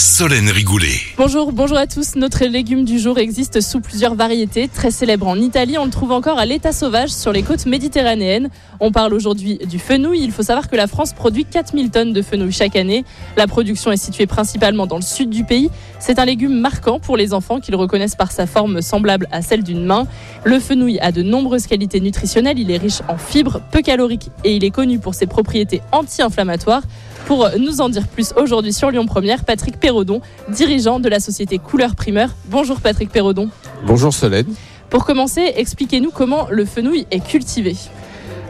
Solène Rigoulet. Bonjour, bonjour à tous. Notre légume du jour existe sous plusieurs variétés. Très célèbre en Italie, on le trouve encore à l'état sauvage sur les côtes méditerranéennes. On parle aujourd'hui du fenouil. Il faut savoir que la France produit 4000 tonnes de fenouil chaque année. La production est située principalement dans le sud du pays. C'est un légume marquant pour les enfants qui le reconnaissent par sa forme semblable à celle d'une main. Le fenouil a de nombreuses qualités nutritionnelles. Il est riche en fibres, peu calorique et il est connu pour ses propriétés anti-inflammatoires. Pour nous en dire plus aujourd'hui sur Lyon Première, Patrick Perrodon, dirigeant de la société Couleur Primeur. Bonjour Patrick Perrodon. Bonjour Solène. Pour commencer, expliquez-nous comment le fenouil est cultivé.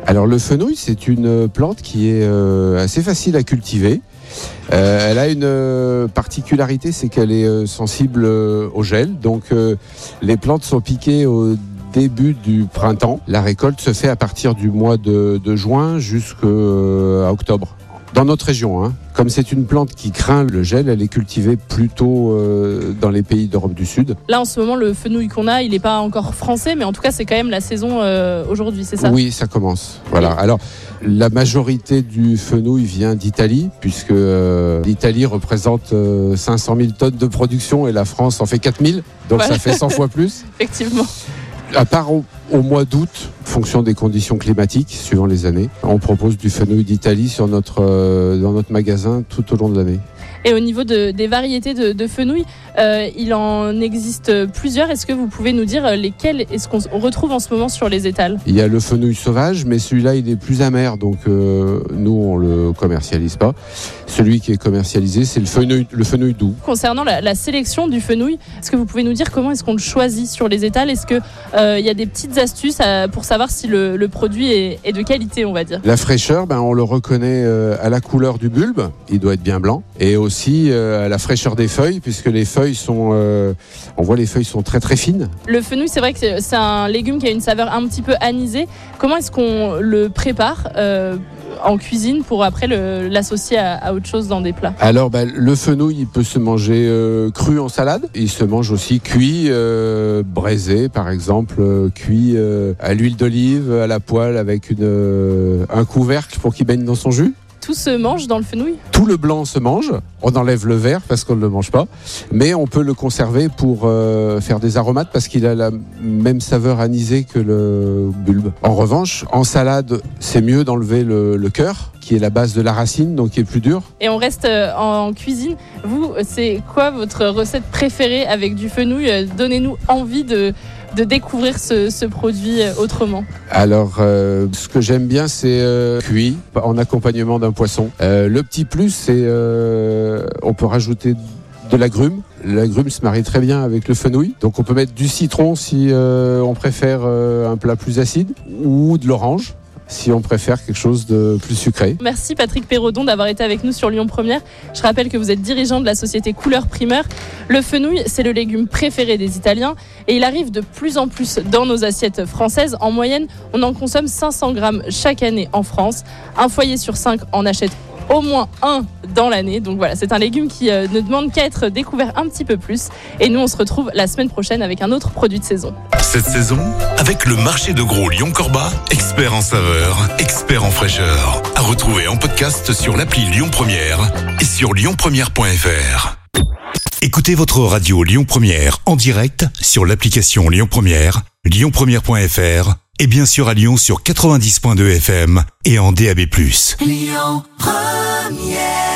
Alors le fenouil, c'est une plante qui est euh, assez facile à cultiver. Euh, elle a une euh, particularité, c'est qu'elle est sensible au gel. Donc euh, les plantes sont piquées au début du printemps. La récolte se fait à partir du mois de, de juin jusqu'à octobre. Dans notre région, hein. comme c'est une plante qui craint le gel, elle est cultivée plutôt euh, dans les pays d'Europe du Sud. Là, en ce moment, le fenouil qu'on a, il n'est pas encore français, mais en tout cas, c'est quand même la saison euh, aujourd'hui, c'est ça? Oui, ça commence. Voilà. Alors, la majorité du fenouil vient d'Italie, puisque euh, l'Italie représente euh, 500 000 tonnes de production et la France en fait 4000, donc Voilà. ça fait 100 fois plus. Effectivement. À part au, au mois d'août, en fonction des conditions climatiques, suivant les années, on propose du fenouil d'Italie sur notre, euh, dans notre magasin tout au long de l'année. Et au niveau de- des variétés de, de fenouil, euh, il en existe plusieurs. Est-ce que vous pouvez nous dire lesquelles est-ce qu'on on retrouve en ce moment sur les étals? Il y a le fenouil sauvage, mais celui-là, il est plus amer, donc euh, nous, on le commercialise pas. Celui qui est commercialisé, c'est le fenouil, le fenouil doux. Concernant la, la sélection du fenouil, est-ce que vous pouvez nous dire comment est-ce qu'on le choisit sur les étals? Est-ce qu'il il y a des petites astuces euh, pour savoir si le, le produit est, est de qualité, on va dire La fraîcheur, ben, on le reconnaît euh, à la couleur du bulbe, il doit être bien blanc, et aussi euh, à la fraîcheur des feuilles, puisque les feuilles sont, euh, on voit les feuilles sont très très fines. Le fenouil, c'est vrai que c'est- un légume qui a une saveur un petit peu anisée. Comment est-ce qu'on le prépare euh, en cuisine pour après l'associer à, autre chose dans des plats Alors, ben, le fenouil, il peut se manger euh, cru en salade, il se mange aussi cuit, euh, braisé par exemple, euh, cuit à l'huile d'olive, à la poêle avec un couvercle pour qu'il baigne dans son jus. Tout se mange dans le fenouil Tout le blanc se mange, on enlève le vert parce qu'on ne le mange pas, mais on peut le conserver pour euh, faire des aromates parce qu'il a la même saveur anisée que le bulbe. En revanche, en salade, c'est mieux d'enlever le, le cœur, qui est la base de la racine, donc qui est plus dur. Et on reste euh, en cuisine. Vous, c'est quoi votre recette préférée avec du fenouil? Euh, Donnez-nous envie de, de découvrir ce, produit euh, autrement. Alors, euh, ce que j'aime bien, c'est euh, cuit en accompagnement d'un poisson. Le petit plus, c'est on peut rajouter de l'agrumes. L'agrume se marie très bien avec le fenouil. Donc, on peut mettre du citron si on préfère un plat plus acide ou de l'orange si on préfère quelque chose de plus sucré. Merci Patrick Perrodon d'avoir été avec nous sur Lyon Première. Je rappelle que vous êtes dirigeant de la société Couleur Primeur. Le fenouil, c'est le légume préféré des Italiens et il arrive de plus en plus dans nos assiettes françaises. En moyenne, on en consomme 500 grammes chaque année en France. Un foyer sur cinq en achète au moins un dans l'année. Donc voilà, c'est un légume qui euh, ne demande qu'à être découvert un petit peu plus. Et nous, on se retrouve la semaine prochaine avec un autre produit de saison. Cette saison, avec le marché de gros Lyon-Corba, expert en saveur, expert en fraîcheur. À retrouver en podcast sur l'appli Lyon Première et sur lyonpremière.fr. Écoutez votre radio Lyon Première en direct sur l'application Lyon Première, lyonpremière.fr et bien sûr à Lyon sur 90.2 FM et en DAB+. Lyon Première